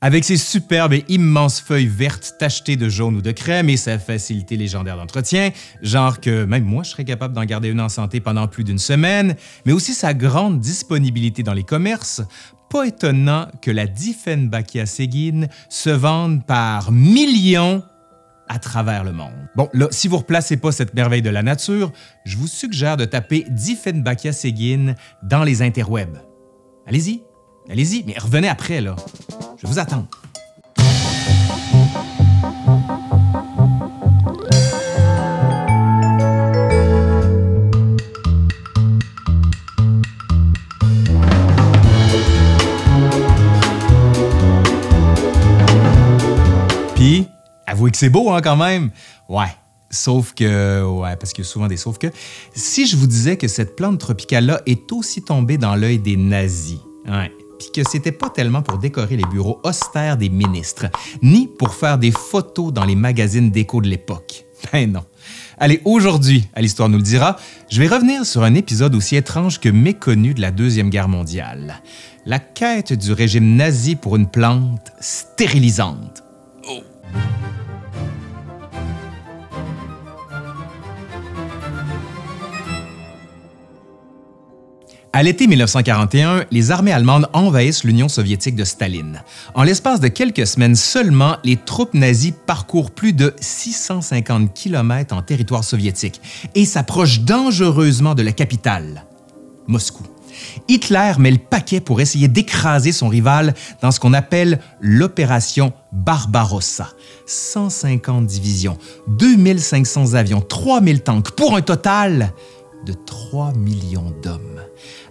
Avec ses superbes et immenses feuilles vertes tachetées de jaune ou de crème et sa facilité légendaire d'entretien, genre que même moi je serais capable d'en garder une en santé pendant plus d'une semaine, mais aussi sa grande disponibilité dans les commerces, pas étonnant que la Dieffenbachia seguin se vende par millions à travers le monde. Bon, là, si vous replacez pas cette merveille de la nature, je vous suggère de taper Dieffenbachia seguin dans les interwebs. Allez-y, allez-y, mais revenez après, là. Je vous attends. Puis, avouez que c'est beau, hein, quand même. Ouais. Sauf que, ouais, parce qu'il y a souvent des sauf que. Si je vous disais que cette plante tropicale-là est aussi tombée dans l'œil des nazis, ouais, puis que c'était pas tellement pour décorer les bureaux austères des ministres, ni pour faire des photos dans les magazines d'écho de l'époque. Ben non. Allez, aujourd'hui, à l'Histoire nous le dira, je vais revenir sur un épisode aussi étrange que méconnu de la Deuxième Guerre mondiale. La quête du régime nazi pour une plante stérilisante. Oh. À l'été 1941, les armées allemandes envahissent l'Union soviétique de Staline. En l'espace de quelques semaines seulement, les troupes nazies parcourent plus de 650 km en territoire soviétique et s'approchent dangereusement de la capitale, Moscou. Hitler met le paquet pour essayer d'écraser son rival dans ce qu'on appelle l'opération Barbarossa. 150 divisions, 2500 avions, 3000 tanks, pour un total de 3 millions d'hommes.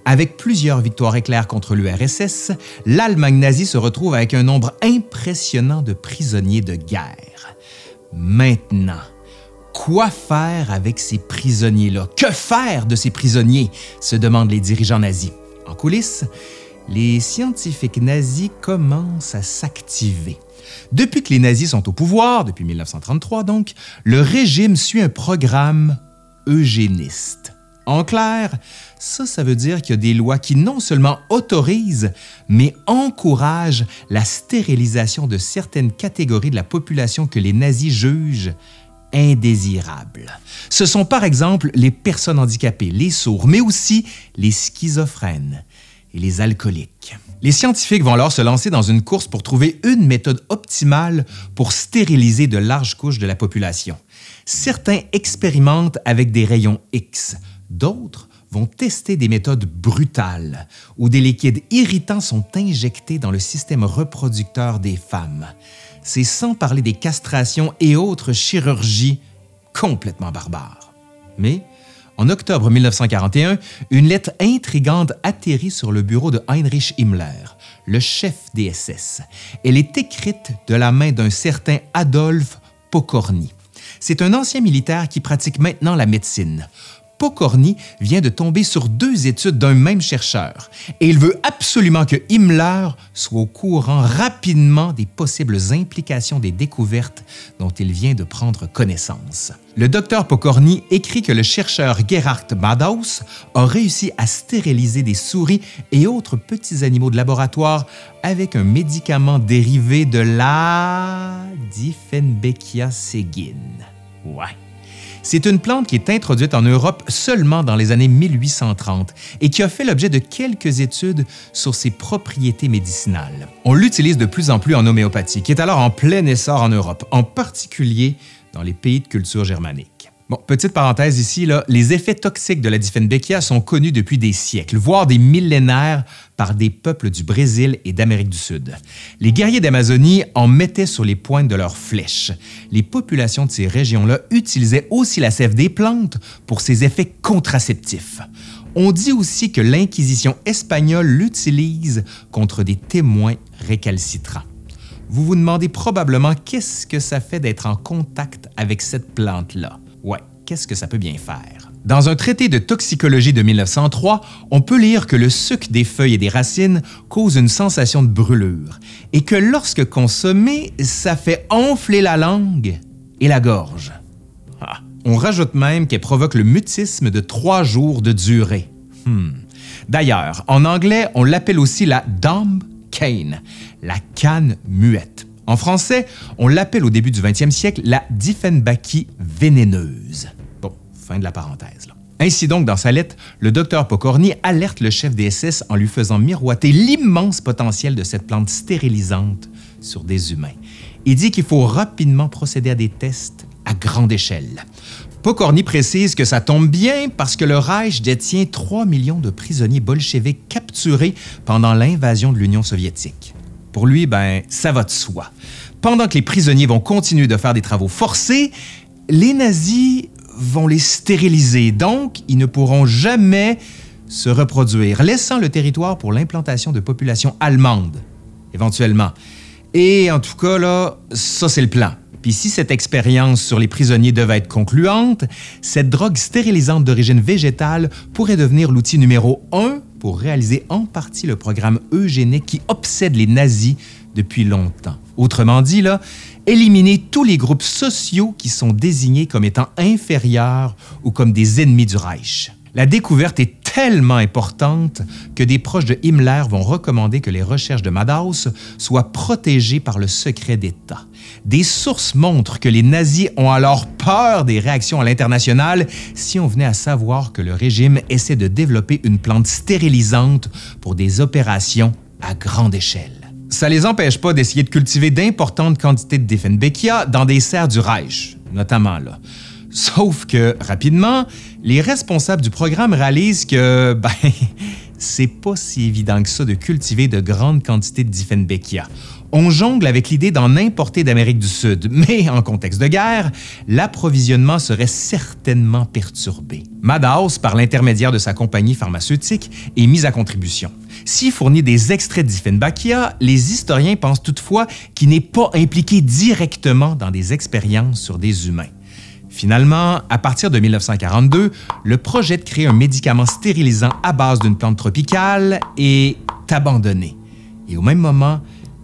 Avec plusieurs victoires éclairs contre l'URSS, l'Allemagne nazie se retrouve avec un nombre impressionnant de prisonniers de guerre. Maintenant, quoi faire avec ces prisonniers-là? Que faire de ces prisonniers? se demandent les dirigeants nazis. En coulisses, les scientifiques nazis commencent à s'activer. Depuis que les nazis sont au pouvoir, depuis 1933 donc, le régime suit un programme eugéniste. En clair, ça, ça veut dire qu'il y a des lois qui non seulement autorisent, mais encouragent la stérilisation de certaines catégories de la population que les nazis jugent indésirables. Ce sont par exemple les personnes handicapées, les sourds, mais aussi les schizophrènes et les alcooliques. Les scientifiques vont alors se lancer dans une course pour trouver une méthode optimale pour stériliser de larges couches de la population. Certains expérimentent avec des rayons X, D'autres vont tester des méthodes brutales où des liquides irritants sont injectés dans le système reproducteur des femmes. C'est sans parler des castrations et autres chirurgies complètement barbares. Mais, en octobre 1941, une lettre intrigante atterrit sur le bureau de Heinrich Himmler, le chef des SS. Elle est écrite de la main d'un certain Adolphe Pokorny. C'est un ancien militaire qui pratique maintenant la médecine. Pokorny vient de tomber sur deux études d'un même chercheur et il veut absolument que Himmler soit au courant rapidement des possibles implications des découvertes dont il vient de prendre connaissance. Le docteur Pokorny écrit que le chercheur Gerhard Madaus a réussi à stériliser des souris et autres petits animaux de laboratoire avec un médicament dérivé de la Dieffenbachia seguin. Ouais. C'est une plante qui est introduite en Europe seulement dans les années 1830 et qui a fait l'objet de quelques études sur ses propriétés médicinales. On l'utilise de plus en plus en homéopathie, qui est alors en plein essor en Europe, en particulier dans les pays de culture germanique. Bon, petite parenthèse ici, les effets toxiques de la Dieffenbachia sont connus depuis des siècles, voire des millénaires par des peuples du Brésil et d'Amérique du Sud. Les guerriers d'Amazonie en mettaient sur les pointes de leurs flèches. Les populations de ces régions-là utilisaient aussi la sève des plantes pour ses effets contraceptifs. On dit aussi que l'Inquisition espagnole l'utilise contre des témoins récalcitrants. Vous vous demandez probablement qu'est-ce que ça fait d'être en contact avec cette plante-là? Qu'est-ce que ça peut bien faire? Dans un traité de toxicologie de 1903, on peut lire que le suc des feuilles et des racines cause une sensation de brûlure et que lorsque consommé, ça fait enfler la langue et la gorge. Ah. On rajoute même qu'elle provoque le mutisme de trois jours de durée. Hmm. D'ailleurs, en anglais, on l'appelle aussi la dumb cane, la canne muette. En français, on l'appelle au début du 20e siècle la Diefenbachie vénéneuse. Fin de la parenthèse. Ainsi donc, dans sa lettre, le docteur Pokorny alerte le chef des SS en lui faisant miroiter l'immense potentiel de cette plante stérilisante sur des humains. Il dit qu'il faut rapidement procéder à des tests à grande échelle. Pokorny précise que ça tombe bien parce que le Reich détient 3 millions de prisonniers bolcheviques capturés pendant l'invasion de l'Union soviétique. Pour lui, ben, ça va de soi. Pendant que les prisonniers vont continuer de faire des travaux forcés, les nazis vont les stériliser, donc ils ne pourront jamais se reproduire, laissant le territoire pour l'implantation de populations allemandes, éventuellement. Et en tout cas, là, ça c'est le plan. Puis si cette expérience sur les prisonniers devait être concluante, cette drogue stérilisante d'origine végétale pourrait devenir l'outil numéro un pour réaliser en partie le programme eugénique qui obsède les nazis depuis longtemps. Autrement dit, là, éliminer tous les groupes sociaux qui sont désignés comme étant inférieurs ou comme des ennemis du Reich. La découverte est tellement importante que des proches de Himmler vont recommander que les recherches de Madaus soient protégées par le secret d'État. Des sources montrent que les nazis ont alors peur des réactions à l'international si on venait à savoir que le régime essaie de développer une plante stérilisante pour des opérations à grande échelle ça les empêche pas d'essayer de cultiver d'importantes quantités de Diefenbachia dans des serres du Reich, notamment là. Sauf que, rapidement, les responsables du programme réalisent que, ben, c'est pas si évident que ça de cultiver de grandes quantités de Diefenbachia. On jongle avec l'idée d'en importer d'Amérique du Sud, mais en contexte de guerre, l'approvisionnement serait certainement perturbé. Madaus, par l'intermédiaire de sa compagnie pharmaceutique, est mise à contribution. S'il fournit des extraits d'Iffenbachia, les historiens pensent toutefois qu'il n'est pas impliqué directement dans des expériences sur des humains. Finalement, à partir de 1942, le projet de créer un médicament stérilisant à base d'une plante tropicale est abandonné. Et au même moment,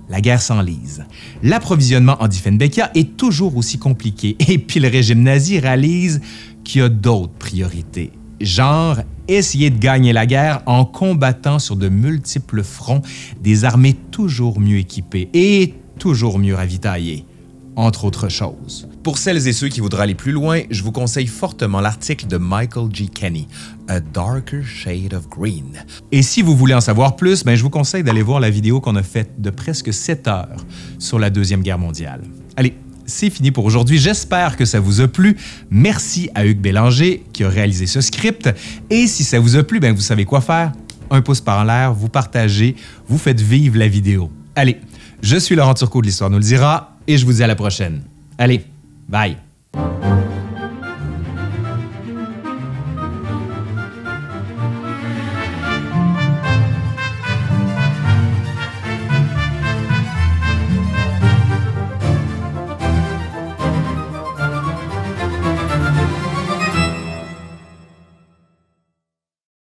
la guerre s'enlise. L'approvisionnement en Diefenbachia est toujours aussi compliqué. Et puis le régime nazi réalise qu'il y a d'autres priorités. Genre essayer de gagner la guerre en combattant sur de multiples fronts des armées toujours mieux équipées et toujours mieux ravitaillées, entre autres choses. Pour celles et ceux qui voudraient aller plus loin, je vous conseille fortement l'article de Michael G. Kenny, A Darker Shade of Green. Et si vous voulez en savoir plus, ben je vous conseille d'aller voir la vidéo qu'on a faite de presque 7 heures sur la Deuxième Guerre mondiale. Allez, c'est fini pour aujourd'hui. J'espère que ça vous a plu. Merci à Hugues Bélanger qui a réalisé ce script. Et si ça vous a plu, ben vous savez quoi faire? Un pouce par l'air, vous partagez, vous faites vivre la vidéo. Allez, je suis Laurent Turcot de l'Histoire nous le dira et je vous dis à la prochaine. Allez, bye!